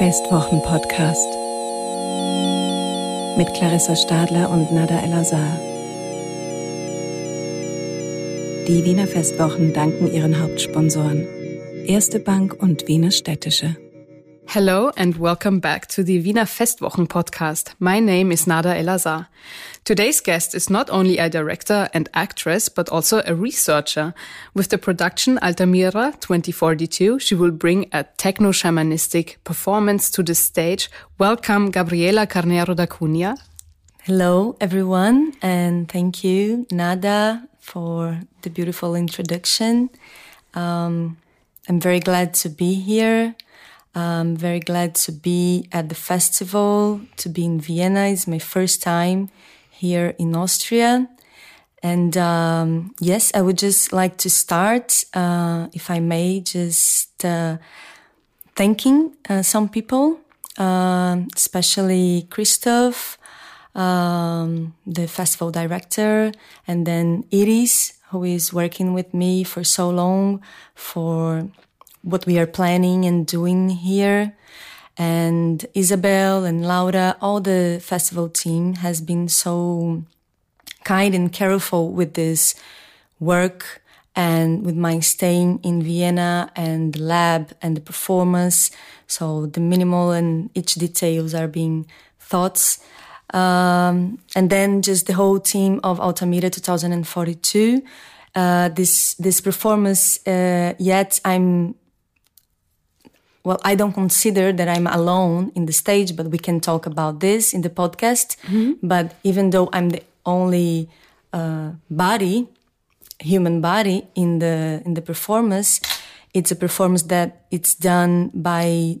Festwochen-Podcast mit Clarissa Stadler und Nada El-Azhar. Die Wiener Festwochen danken ihren Hauptsponsoren Erste Bank und Wiener Städtische. Hello and welcome back to the Wiener Festwochen podcast. My name is Nada El-Azhar. Today's guest is not only a director and actress, but also a researcher. With the production Altamira 2042, she will bring a techno-shamanistic performance to the stage. Welcome, Gabriela Carneiro da Cunha. Hello, everyone, and thank you, Nada, for the beautiful introduction. Um, I'm very glad to be here. I'm very glad to be at the festival, to be in Vienna. It's my first time here in Austria. And um, yes, I would just like to start, uh, if I may, just uh, thanking uh, some people, um, especially Christoph, um, the festival director, and then Iris, who is working with me for so long for what we are planning and doing here. And Isabel and Laura, all the festival team has been so kind and careful with this work and with my staying in Vienna and the lab and the performance. So the minimal and each details are being thoughts. Um, and then just the whole team of Altamira 2042. Uh, this this performance, uh, yet I'm well, I don't consider that I'm alone in the stage, but we can talk about this in the podcast. Mm-hmm. But even though I'm the only uh, body, human body in the in the performance, it's a performance that it's done by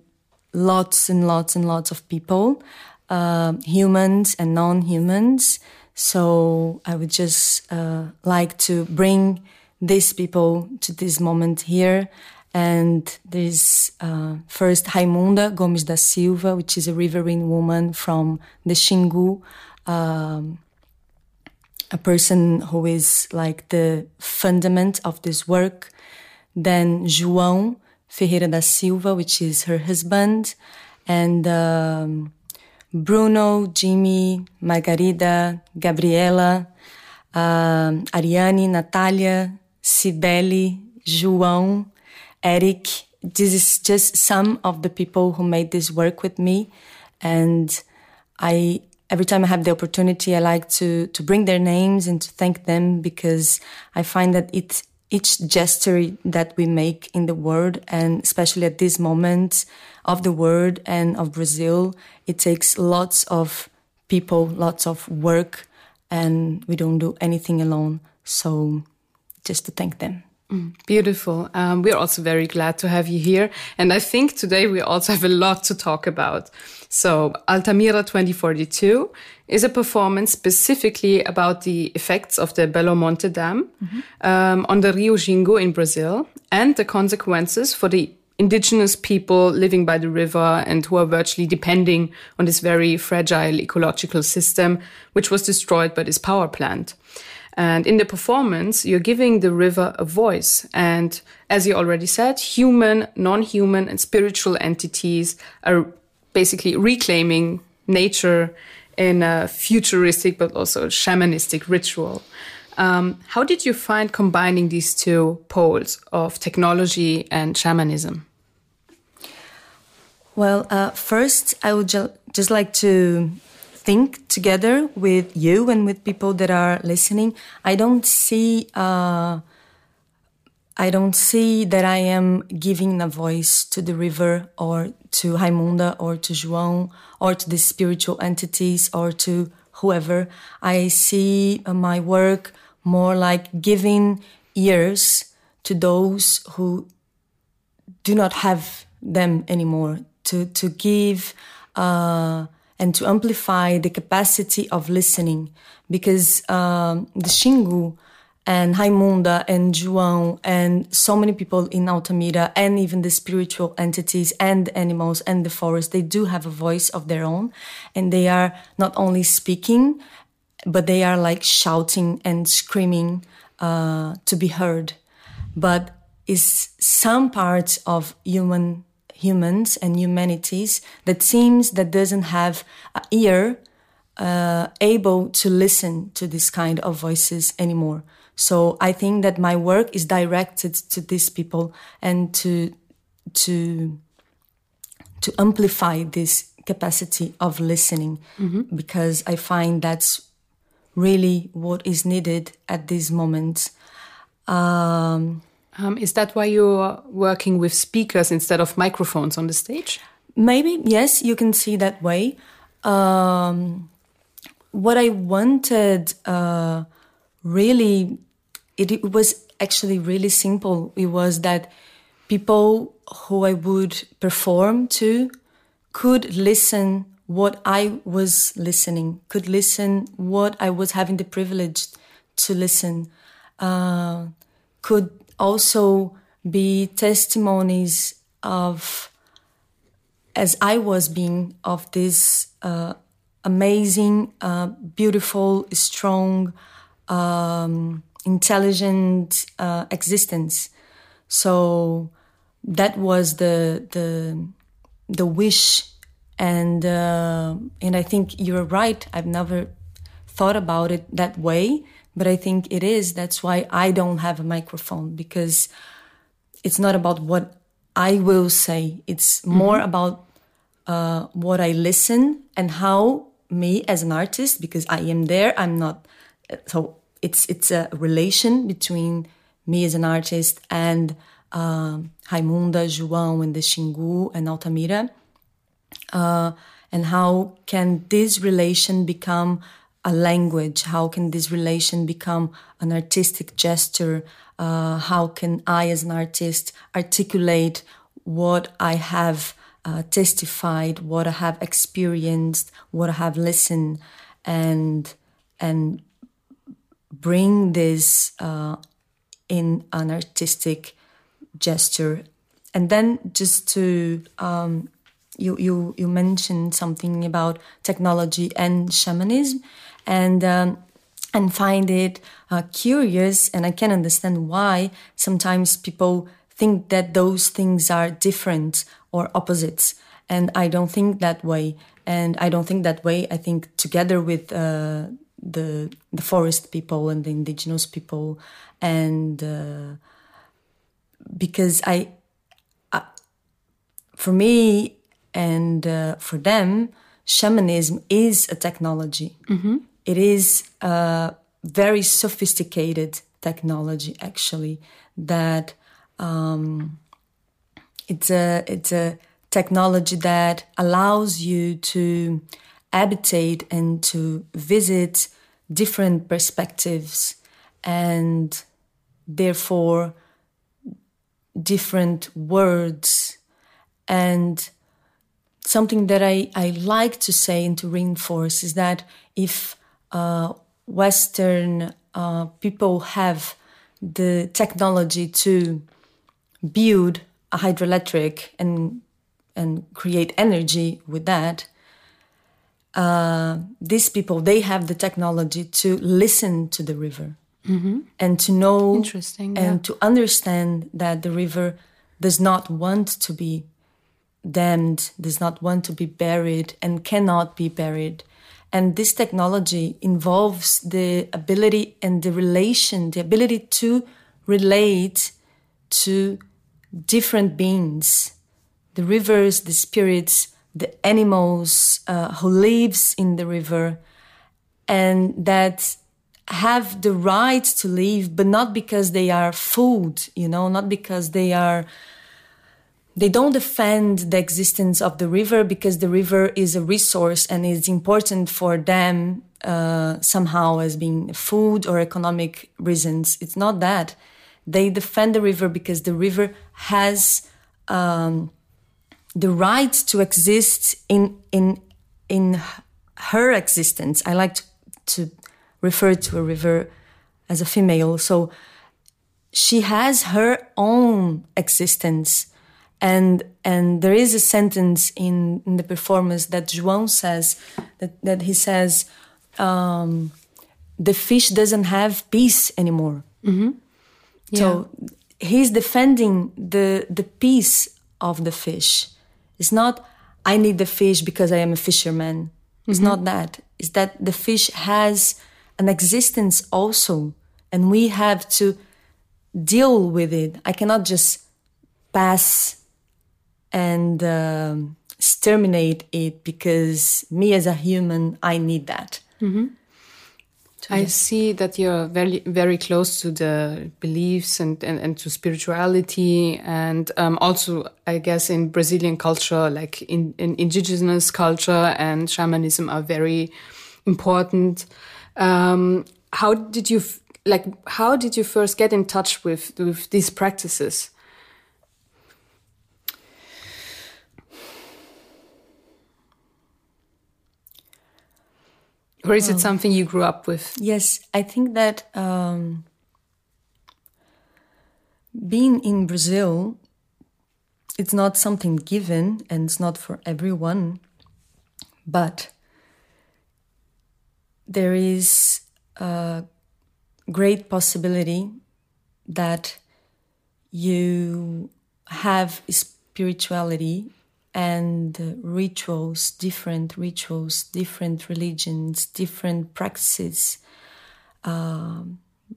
lots and lots and lots of people, uh, humans and non-humans. So I would just uh, like to bring these people to this moment here and there's uh, first Raimunda Gomes da Silva, which is a riverine woman from the Xingu, um, a person who is like the fundament of this work. Then João Ferreira da Silva, which is her husband, and um, Bruno, Jimmy, Margarida, Gabriela, um, Ariane, Natalia, Cibele, João, Eric. This is just some of the people who made this work with me. And I, every time I have the opportunity, I like to, to bring their names and to thank them because I find that it, each gesture that we make in the world and especially at this moment of the world and of Brazil, it takes lots of people, lots of work, and we don't do anything alone. So just to thank them. Beautiful. Um, we're also very glad to have you here. And I think today we also have a lot to talk about. So Altamira 2042 is a performance specifically about the effects of the Belo Monte Dam mm -hmm. um, on the Rio Xingu in Brazil and the consequences for the indigenous people living by the river and who are virtually depending on this very fragile ecological system, which was destroyed by this power plant. And in the performance, you're giving the river a voice. And as you already said, human, non-human and spiritual entities are basically reclaiming nature in a futuristic but also shamanistic ritual. Um, how did you find combining these two poles of technology and shamanism? Well, uh, first, I would ju just like to think together with you and with people that are listening. I don't see. Uh, I don't see that I am giving a voice to the river or to Raimunda or to João or to the spiritual entities or to whoever. I see uh, my work more like giving ears to those who do not have them anymore. To to give. Uh, and to amplify the capacity of listening because um, the Xingu and Raimunda and João and so many people in Altamira and even the spiritual entities and animals and the forest, they do have a voice of their own and they are not only speaking, but they are like shouting and screaming uh, to be heard. But is some parts of human humans and humanities that seems that doesn't have an ear uh, able to listen to this kind of voices anymore. So I think that my work is directed to these people and to to to amplify this capacity of listening mm-hmm. because I find that's really what is needed at this moment. Um, um, is that why you're working with speakers instead of microphones on the stage? Maybe, yes, you can see that way. Um, what I wanted uh, really, it, it was actually really simple. It was that people who I would perform to could listen what I was listening, could listen what I was having the privilege to listen, uh, could also be testimonies of, as I was being, of this uh, amazing, uh, beautiful, strong, um, intelligent uh, existence. So that was the the the wish and uh, and I think you're right. I've never thought about it that way, but I think it is. That's why I don't have a microphone because it's not about what I will say. It's mm-hmm. more about uh, what I listen and how me as an artist, because I am there. I'm not. So it's it's a relation between me as an artist and um, Raimunda, João, and the Xingu and Altamira uh, and how can this relation become a language? How can this relation become an artistic gesture? Uh, how can I, as an artist, articulate what I have uh, testified, what I have experienced, what I have listened, and and bring this uh, in an artistic gesture, and then just to um, you you you mentioned something about technology and shamanism, and um, and find it uh, curious, and I can understand why sometimes people think that those things are different or opposites, and I don't think that way, and I don't think that way. I think together with uh, the the forest people and the indigenous people, and uh, because I, for me and uh, for them, shamanism is a technology. Mm-hmm. It is a very sophisticated technology, actually. That um, it's a it's a technology that allows you to habitate and to visit different perspectives and therefore different words and something that I, I like to say and to reinforce is that if Western uh, people have the technology to build a hydroelectric and and create energy with that, uh, these people they have the technology to listen to the river mm-hmm. and to know Interesting, and yeah. to understand that the river does not want to be dammed does not want to be buried, and cannot be buried. And this technology involves the ability and the relation, the ability to relate to different beings, the rivers, the spirits, the animals uh, who lives in the river, and that have the right to live, but not because they are food, you know, not because they are they don't defend the existence of the river because the river is a resource and is important for them uh, somehow as being food or economic reasons. It's not that. They defend the river because the river has um, the right to exist in in in her existence. I like to, to refer to a river as a female. So she has her own existence and and there is a sentence in, in the performance that João says that, that he says um, the fish doesn't have peace anymore. Mm-hmm. Yeah. So he's defending the the peace of the fish. It's not I need the fish because I am a fisherman. It's mm-hmm. not that. It's that the fish has an existence also, and we have to deal with it. I cannot just pass and uh, exterminate it because me as a human, I need that. Mm-hmm. I see that you're very, very close to the beliefs and, and, and to spirituality. And um, also, I guess, in Brazilian culture, like in, in indigenous culture and shamanism are very important. Um, how did you, like, how did you first get in touch with, with these practices? Or is it something you grew up with? Yes, I think that um, being in Brazil, it's not something given and it's not for everyone, but there is a great possibility that you have spirituality and rituals, different rituals, different religions, different practices, uh,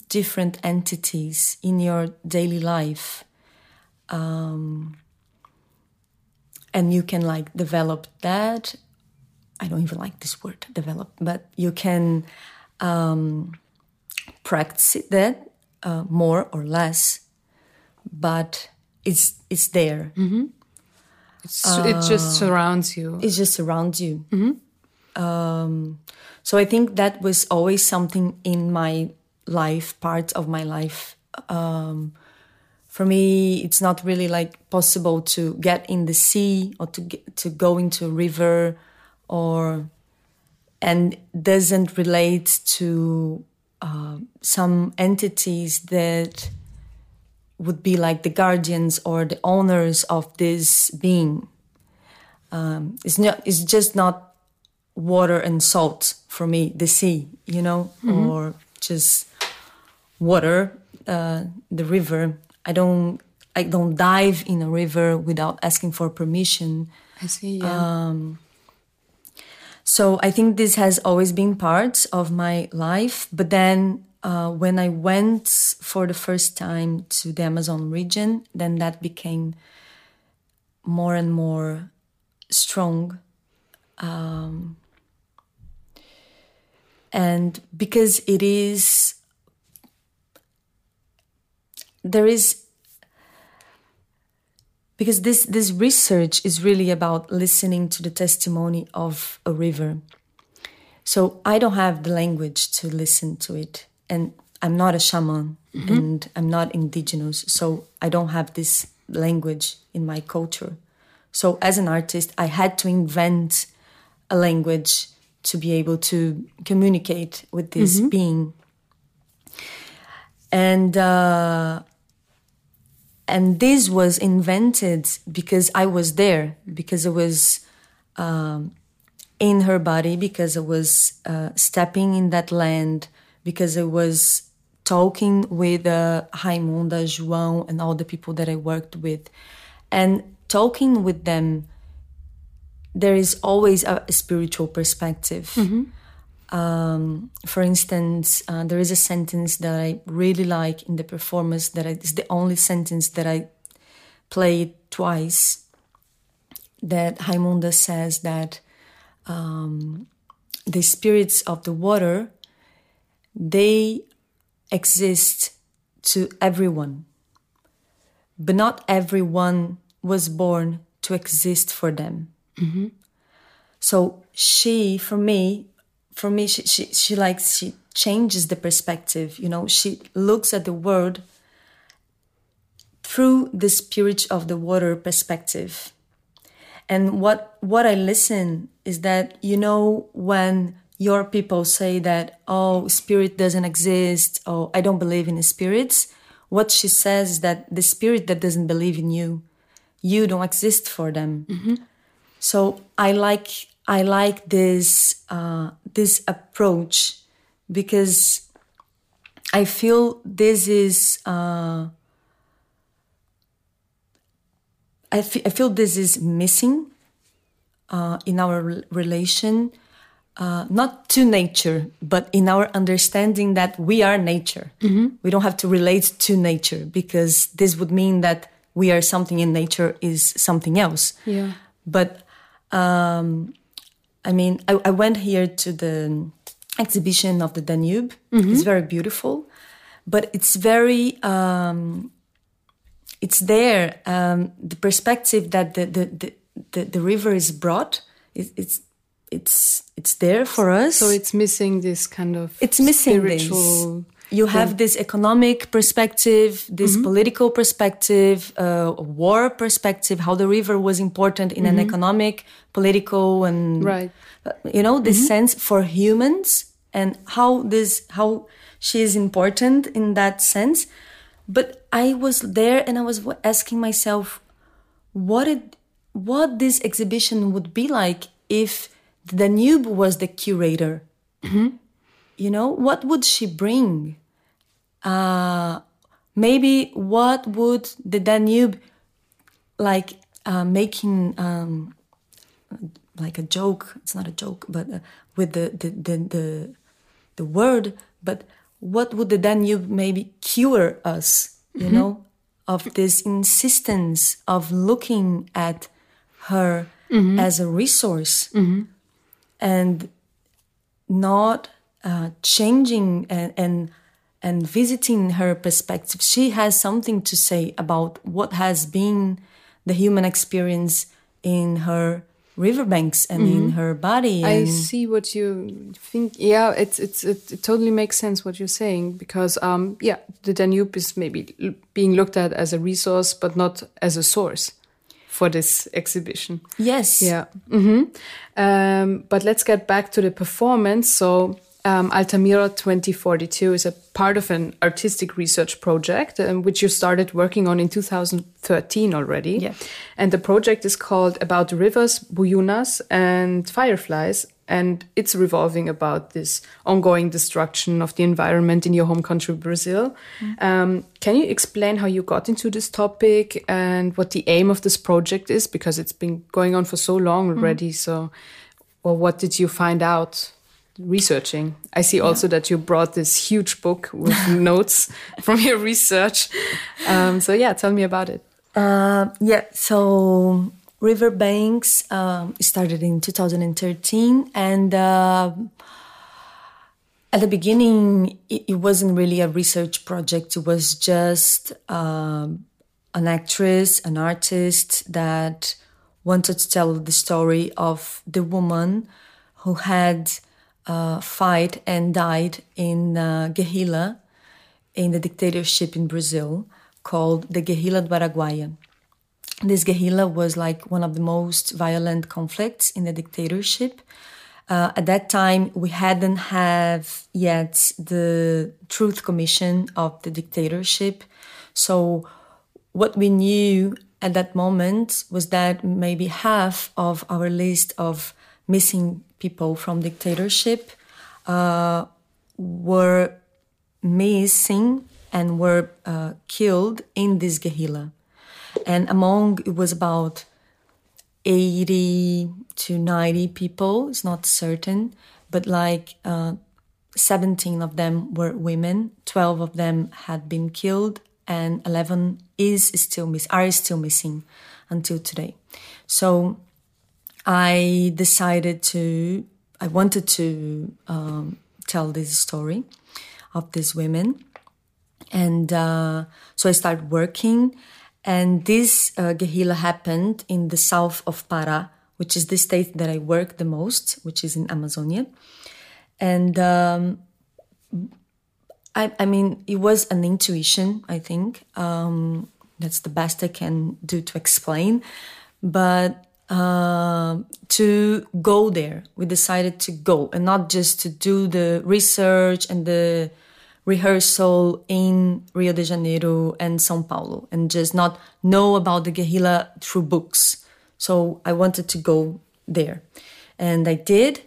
different entities in your daily life. Um, and you can like develop that. I don't even like this word, develop, but you can um, practice that uh, more or less, but it's it's there. Mm-hmm uh, it just surrounds you. It just surrounds you. Mm-hmm. Um, so I think that was always something in my life, part of my life. Um, for me, it's not really like possible to get in the sea or to get, to go into a river, or and doesn't relate to uh, some entities that would be like the guardians or the owners of this being. Um, it's not. It's just not water and salt for me. The sea, you know, mm-hmm. or just water, uh, the river. I don't. I don't dive in a river without asking for permission. I see. Yeah. Um, so I think this has always been part of my life, but then uh, when I went for the first time to the Amazon region, then that became more and more strong. Um, and because it is, there is, because this, this research is really about listening to the testimony of a river. So I don't have the language to listen to it and I'm not a shaman mm-hmm. and I'm not indigenous, so I don't have this language in my culture. So as an artist, I had to invent a language to be able to communicate with this mm-hmm. being. And uh, and this was invented because I was there, because I was um, in her body, because I was uh, stepping in that land, because I was talking with uh, Raimunda, João, and all the people that I worked with. And talking with them, there is always a, spiritual perspective. Mm-hmm. Um, for instance, uh, there is a sentence that I really like in the performance that I, is the only sentence that I played twice. That Raimunda says that um, the spirits of the water they exist to everyone, but not everyone was born to exist for them. Mm-hmm. So she, for me, for me, she, she, she likes, she changes the perspective, you know, she looks at the world through the spirit of the water perspective. And what, what I listen is that, you know, when your people say that, oh, spirit doesn't exist, or I don't believe in spirits, what she says is that the spirit that doesn't believe in you, you don't exist for them. Mm-hmm. So I like I like this uh, this approach because I feel this is uh, I, f- I feel this is missing uh, in our re- relation, uh, not to nature, but in our understanding that we are nature. We don't have to relate to nature because this would mean that we are something in nature is something else. Yeah. But um, I mean, I, I went here to the exhibition of the Danube. It's very beautiful, but it's very um, it's there. Um, the perspective that the the, the, the, the river is brought, it, it's it's it's there for us. So it's missing this kind of it's missing this. You have this economic perspective, this Mm-hmm. political perspective, uh, war perspective, how the river was important in an economic, political, and Mm-hmm. Right. Mm-hmm. uh, you know this sense for humans and how this how she is important in that sense. But I was there and I was asking myself, what it what this exhibition would be like if Danube was the curator. You know, what would she bring? Uh, maybe what would the Danube like uh, making um, like a joke? It's not a joke, but uh, with the the, the the the word. But what would the Danube maybe cure us? You know, of this insistence of looking at her as a resource and not uh, changing and, and and visiting her perspective. She has something to say about what has been the human experience in her riverbanks and in her body. I see what you think. Yeah, it's it's it, it totally makes sense what you're saying because um yeah, the Danube is maybe l- being looked at as a resource but not as a source for this exhibition. yes. Yeah. hmm Um, but let's get back to the performance. So, um, Altamira 2042 is a part of an artistic research project, um, which you started working on in 2013 already. Yeah. And the project is called About Rivers, Buiúnas, and Fireflies. And it's revolving about this ongoing destruction of the environment in your home country, Brazil. Um, can you explain how you got into this topic and what the aim of this project is? Because it's been going on for so long already. So, well, what did you find out researching? I see also that you brought this huge book with notes from your research. Um, so, yeah, tell me about it. Uh, yeah, so Riverbanks um, started in 2013, and uh, at the beginning, it, it wasn't really a research project. It was just um, an actress, an artist that wanted to tell the story of the woman who had uh, fight and died in uh, guerrilla in the dictatorship in Brazil called the Guerrilha do Araguaia. This guerrilla was like one of the most violent conflicts in the dictatorship. Uh, at that time, we hadn't have yet the Truth Commission of the dictatorship. So, what we knew at that moment was that maybe half of our list of missing people from dictatorship uh, were missing and were uh, killed in this guerrilla. And among it was about 80 to 90 people, it's not certain, but like uh, 17 of them were women, 12 of them had been killed, and 11 is still miss are still missing until today. So I decided to, I wanted to um, tell this story of these women. And uh, so I started working. And this uh, guerrilla happened in the south of Pará, which is the state that I work the most, which is in Amazonia. And um, I, I mean, it was an intuition, I think. Um, that's the best I can do to explain. But uh, to go there, we decided to go and not just to do the research and the rehearsal in Rio de Janeiro and Sao Paulo and just not know about the guerrilla through books. So I wanted to go there. And I did.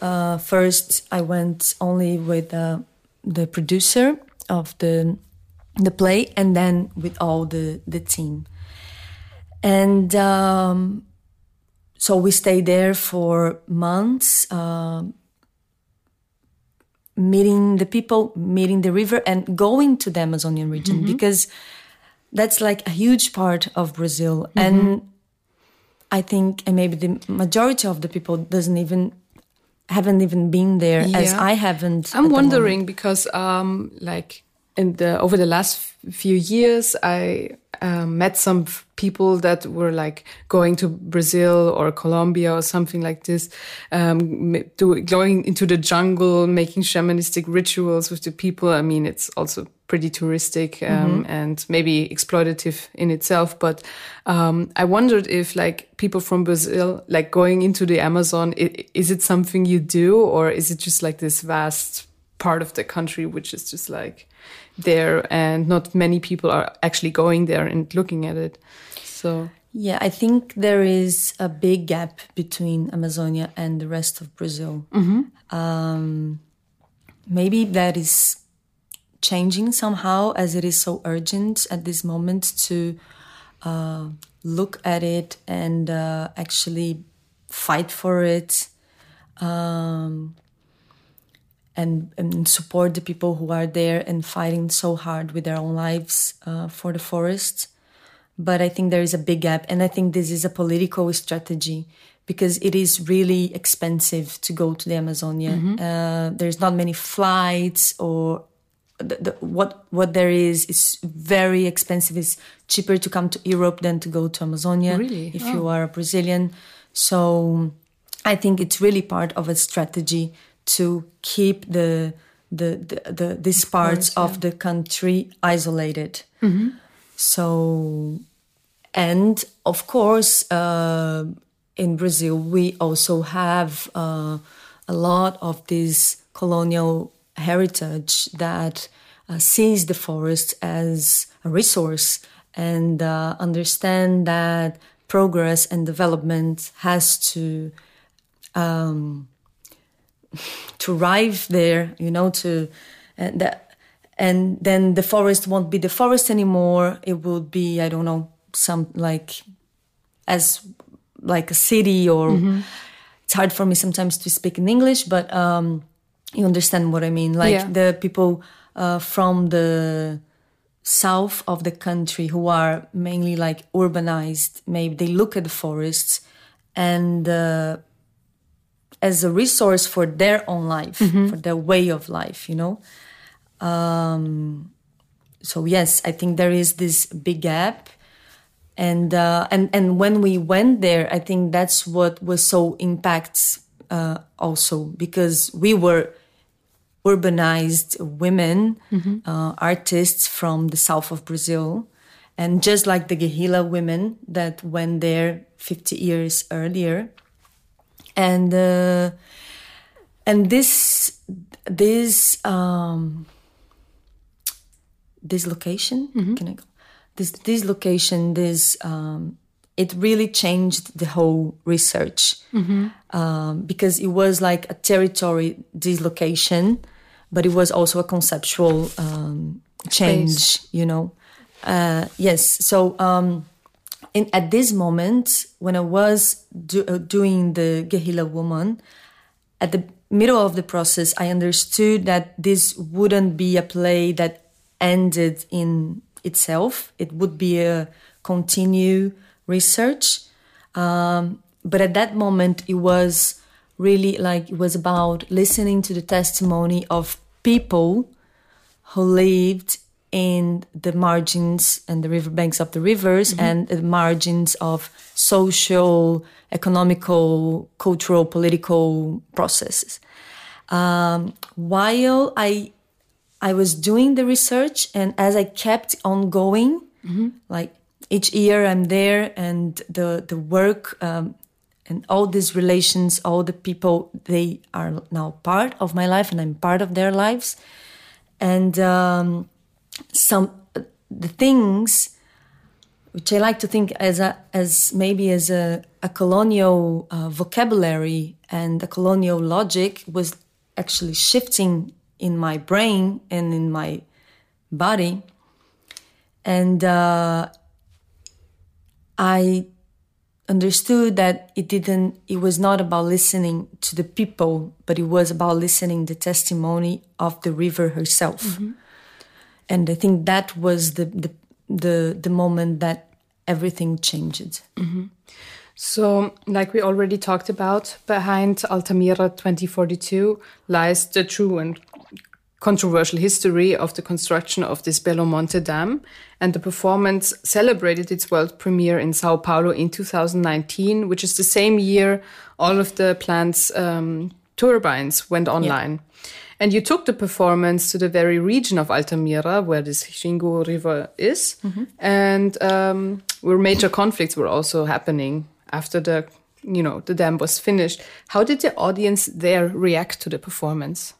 Uh, first, I went only with uh, the producer of the the play and then with all the the team and um, so we stayed there for months, uh, meeting the people, meeting the river, and going to the Amazonian region mm-hmm. because that's like a huge part of Brazil. Mm-hmm. And I think, and maybe the majority of the people doesn't even haven't even been there yeah. as I haven't. I'm wondering because, um, like, in the over the last few years, I um, met some people that were like going to Brazil or Colombia or something like this, um, do, going into the jungle, making shamanistic rituals with the people. I mean, it's also pretty touristic um, mm -hmm. and maybe exploitative in itself. But um, I wondered if like people from Brazil, like going into the Amazon, it, is it something you do or is it just like this vast part of the country which is just like there and not many people are actually going there and looking at it. So yeah i think there is a big gap between amazonia and the rest of brazil. Mm-hmm. um, maybe that is changing somehow as it is so urgent at this moment to uh, look at it and uh, actually fight for it. Um, and, and support the people who are there and fighting so hard with their own lives uh, for the forest. But I think there is a big gap, and I think this is a political strategy because it is really expensive to go to the Amazonia. Mm-hmm. Uh, there's not many flights, or the, the, what what there is is very expensive. It's cheaper to come to Europe than to go to Amazonia really? if oh. you are a Brazilian. So I think it's really part of a strategy to keep the the, the, the these parts of, course, yeah. of the country isolated. Mm-hmm. So, and of course, uh, in Brazil, we also have uh, a lot of this colonial heritage that uh, sees the forest as a resource and uh, understand that progress and development has to um, to arrive there, you know, to and that, and then the forest won't be the forest anymore. It will be, I don't know, some like as like a city or mm-hmm. it's hard for me sometimes to speak in English, but um, you understand what I mean. Like yeah. the people uh, from the south of the country who are mainly like urbanized, maybe they look at the forests and uh, as a resource for their own life, mm-hmm. for their way of life, you know. Um, so yes, I think there is this big gap, and uh, and and when we went there, I think that's what was so impacts uh, also because we were urbanized women, mm-hmm. uh, artists from the south of Brazil. And just like the guerrilla women that went there 50 years earlier, and uh, and this this um, this location mm-hmm. can I go? This this location this um, it really changed the whole research mm-hmm. um, because it was like a territory dislocation, but it was also a conceptual um, change. Space. You know, uh, yes. So um, in, at this moment, when I was do, uh, doing the Gehila Woman, at the middle of the process, I understood that this wouldn't be a play that ended in itself. It would be a continue research. Um, but at that moment, it was really like it was about listening to the testimony of people who lived in the margins and the riverbanks of the rivers mm-hmm. and the margins of social, economical, cultural, political processes. Um, while I I was doing the research and as I kept on going, mm-hmm. like each year I'm there and the the work um, and all these relations, all the people, they are now part of my life and I'm part of their lives. And um, some the things which I like to think as a as maybe as a, a colonial uh, vocabulary and a colonial logic was actually shifting in my brain and in my body, and uh, I understood that it didn't it was not about listening to the people but it was about listening the testimony of the river herself mm-hmm. And i think that was the the the, the moment that everything changed mm-hmm. so like we already talked about behind altamira 2042 lies the true and controversial history of the construction of this Belo Monte Dam, and the performance celebrated its world premiere in Sao Paulo in 2019, which is the same year all of the plant's um, turbines went online. Yeah. And you took the performance to the very region of Altamira, where this Xingu River is, mm-hmm. and um, where major conflicts were also happening after the, you know, the dam was finished. How did the audience there react to the performance?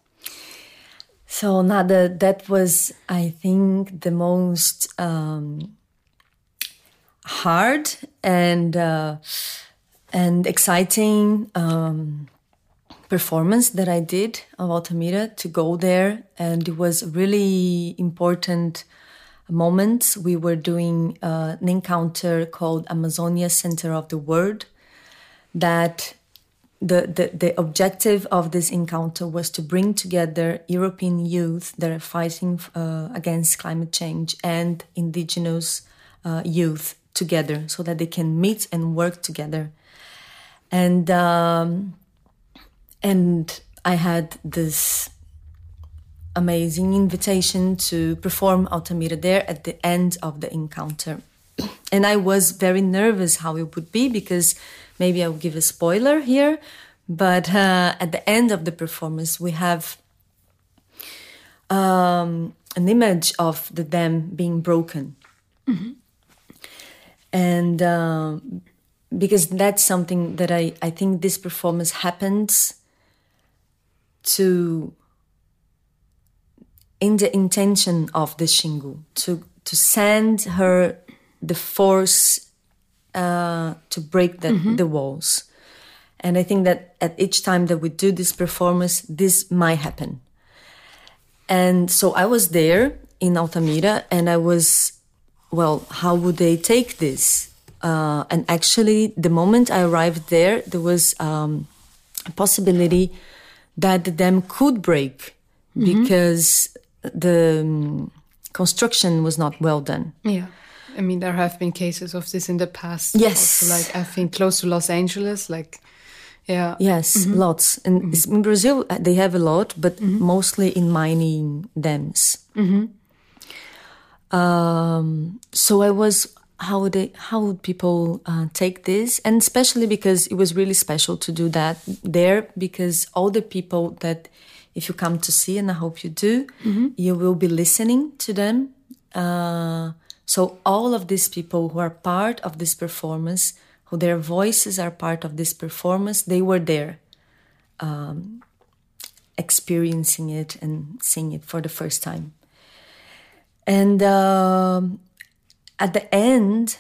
So Nada, that was, I think, the most um, hard and uh, and exciting um, performance that I did of Altamira to go there, and it was really important moment. We were doing uh, an encounter called Amazonia Center of the World that the, the, the objective of this encounter was to bring together European youth that are fighting uh, against climate change and indigenous uh, youth together so that they can meet and work together. And, um, and I had this amazing invitation to perform Altamira there at the end of the encounter. And I was very nervous how it would be because maybe I'll give a spoiler here, but uh, at the end of the performance, we have um, an image of the dam being broken. Mm-hmm. And uh, because that's something that I, I think this performance happens to in the intention of the Xingu to to send her the force uh, to break the, mm-hmm. the walls. And I think that at each time that we do this performance, this might happen. And so I was there in Altamira and I was, well, how would they take this? Uh, and actually, the moment I arrived there, there was um, a possibility that the dam could break mm-hmm. because the um, construction was not well done. Yeah. I mean, there have been cases of this in the past. Yes. Also, like I think close to Los Angeles, like yeah. Yes, mm -hmm. lots. And mm -hmm. in Brazil, uh, they have a lot, but mm -hmm. mostly in mining dams. Mm-hmm. Um, so I was how would they how would people uh, take this and especially because it was really special to do that there because all the people that if you come to see and i hope you do mm-hmm. you will be listening to them uh, so all of these people who are part of this performance, who their voices are part of this performance, they were there, um, experiencing it and seeing it for the first time. And uh, at the end,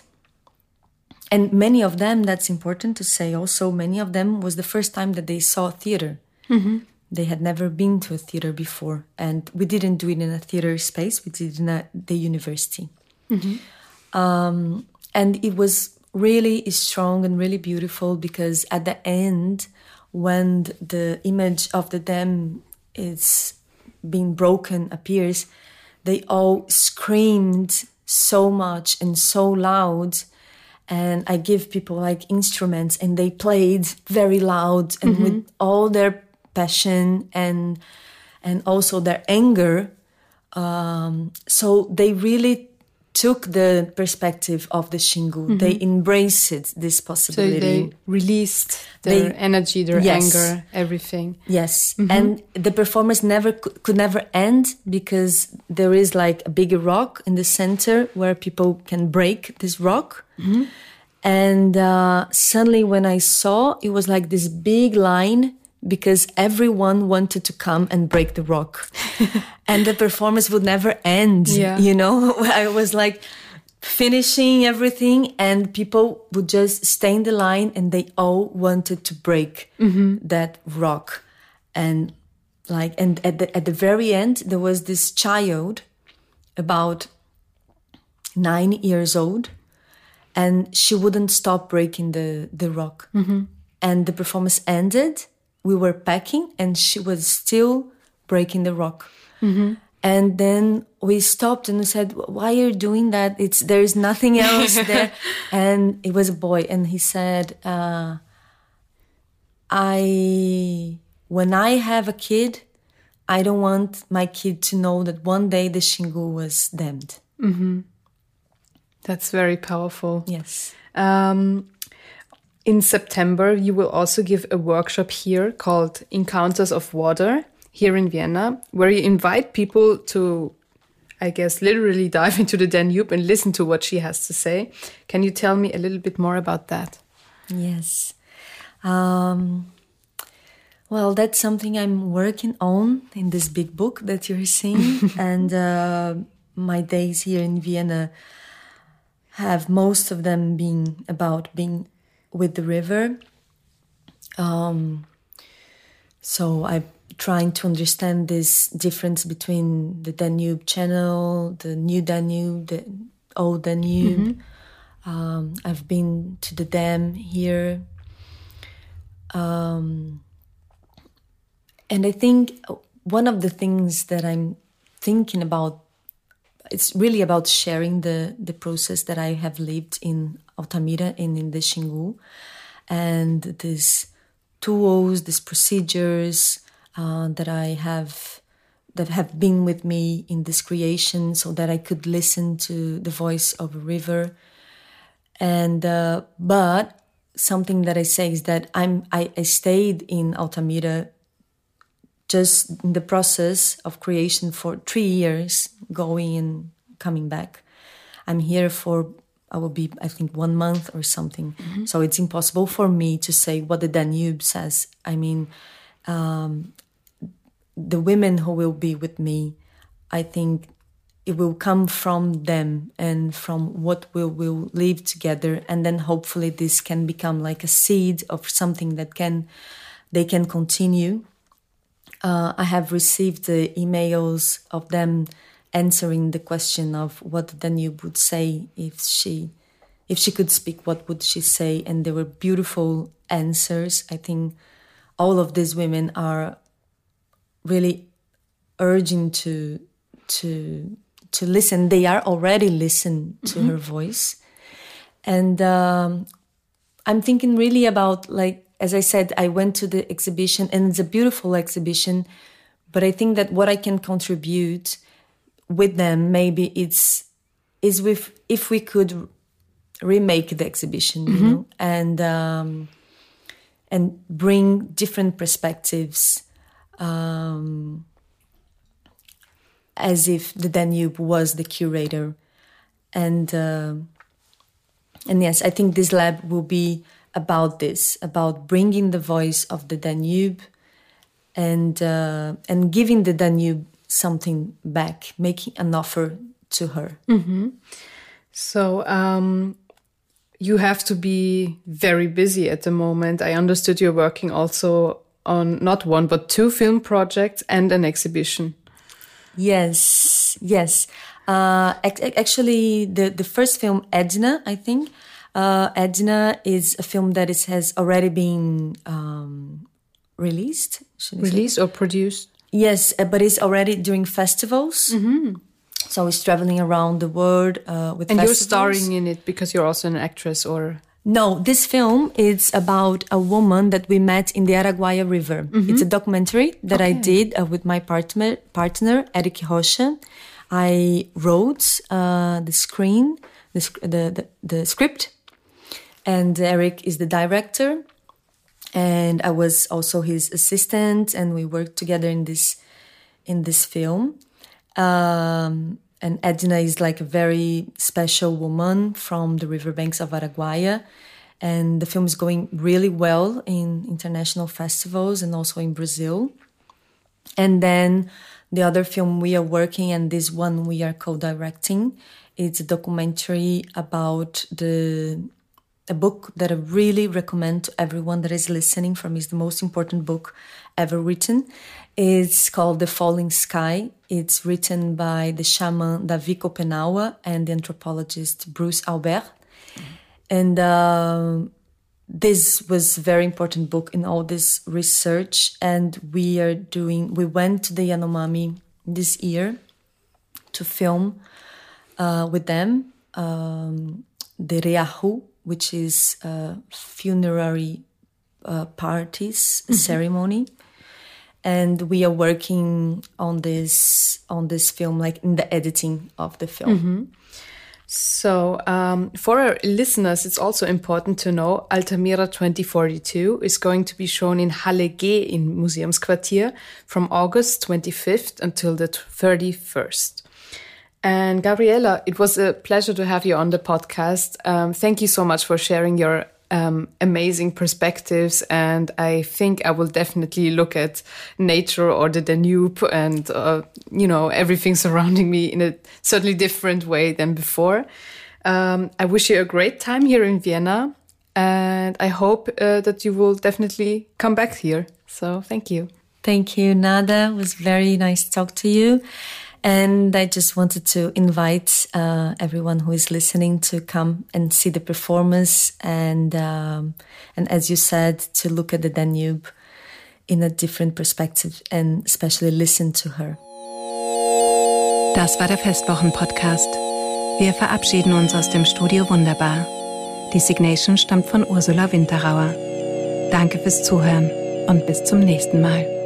and many of them, that's important to say also, many of them was the first time that they saw theater. Mm-hmm. They had never been to a theater before. And we didn't do it in a theater space, we did it in a, the university. Mm-hmm. Um, and it was really strong and really beautiful because at the end, when the image of the dam is being broken appears, they all screamed so much and so loud. And I give people like instruments and they played very loud and mm-hmm. with all their passion and and also their anger. Um, so they really took the perspective of the Xingu. Mm-hmm. They embraced this possibility. So they released their they, energy, their yes. anger, everything. Yes, mm-hmm. and the performance never could never end because there is like a big rock in the center where people can break this rock. Mm-hmm. And uh, suddenly, when I saw, it was like this big line because everyone wanted to come and break the rock and the performance would never end yeah. you know i was like finishing everything and people would just stay in the line and they all wanted to break mm-hmm. that rock and like and at the at the very end there was this child about 9 years old and she wouldn't stop breaking the the rock. And the performance ended. We were packing, and she was still breaking the rock. And then we stopped and we said, "Why are you doing that? It's there is nothing else there." and it was a boy, and he said, uh, "I when I have a kid, I don't want my kid to know that one day the Xingu was dammed." That's very powerful. Yes. Um, in September, you will also give a workshop here called Encounters of Water here in Vienna, where you invite people to, I guess, literally dive into the Danube and listen to what she has to say. Can you tell me a little bit more about that? Yes. Um, well, that's something I'm working on in this big book that you're seeing. and uh, my days here in Vienna have most of them been about being with the river. Um, so I'm trying to understand this difference between the Danube Channel, the new Danube, the old Danube. Um, I've been to the dam here. Um, and I think one of the things that I'm thinking about it's really about sharing the the process that I have lived in Altamira and in the Xingu, and these tools, these procedures uh, that I have that have been with me in this creation, so that I could listen to the voice of a river. And uh, but something that I say is that I'm I, I stayed in Altamira just in the process of creation for three years, going and coming back. I'm here for I will be I think one month or something. So it's impossible for me to say what the Danube says. I mean, um, the women who will be with me, I think it will come from them and from what we will live together, and then hopefully this can become like a seed of something that can they can continue uh, I have received the emails of them answering the question of what Danube would say if she if she could speak what would she say? And there were beautiful answers. I think all of these women are really urging to to to listen. They are already listen to her voice. And um, I'm thinking really about like as I said, I went to the exhibition and it's a beautiful exhibition, but I think that what I can contribute with them maybe it's is with if we could remake the exhibition, you know, and um, and bring different perspectives. Um, as if the Danube was the curator, and uh, and yes, I think this lab will be about this, about bringing the voice of the Danube and uh, and giving the Danube something back, making an offer to her. So, um, you have to be very busy at the moment. I understood you're working also on not one, but two film projects and an exhibition. Yes, yes. Uh, ac- ac- actually, the the first film, Edna, I think, uh, Edna is a film that is, has already been um, released. should I say? Released or produced? Yes, uh, but it's already during festivals. So it's traveling around the world uh, with And you're starring in it because you're also an actress or. No, this film is about a woman that we met in the Araguaia River. It's a documentary that I did uh, with my partner, partner Eryk Rocha. I wrote uh, the screen, the, the, the, the script, and Eryk is the director. And I was also his assistant, and we worked together in this in this film. Um, and Edna is like a very special woman from the riverbanks of Araguaia. And the film is going really well in international festivals and also in Brazil. And then the other film we are working, and this one we are co-directing, it's a documentary about the a book that I really recommend to everyone that is listening from is the most important book ever written. It's called The Falling Sky. It's written by the shaman Davi Kopenawa and the anthropologist Bruce Albert. and uh, this was a very important book in all this research. And we are doing. We went to the Yanomami this year to film uh, with them um, the Reahu, which is a funerary uh, parties mm-hmm. ceremony and we are working on this on this film like in the editing of the film mm-hmm. so um, for our listeners it's also important to know altamira 2042 is going to be shown in halle g in museumsquartier from august 25th until the 31st and Gabriela, it was a pleasure to have you on the podcast. Um, thank you so much for sharing your um, amazing perspectives. And I think I will definitely look at nature or the Danube and, uh, you know, everything surrounding me in a certainly different way than before. Um, I wish you a great time here in Vienna. And I hope uh, that you will definitely come back here. So thank you. Thank you, Nada. It was very nice to talk to you. And I just wanted to invite uh, everyone who is listening to come and see the performance, and um, and as you said, to look at the Danube in a different perspective and especially listen to her. Das war der Festwochen-Podcast. Wir verabschieden uns aus dem Studio Wunderbar. Die Signation stammt von Ursula Winterauer. Danke fürs Zuhören und bis zum nächsten Mal.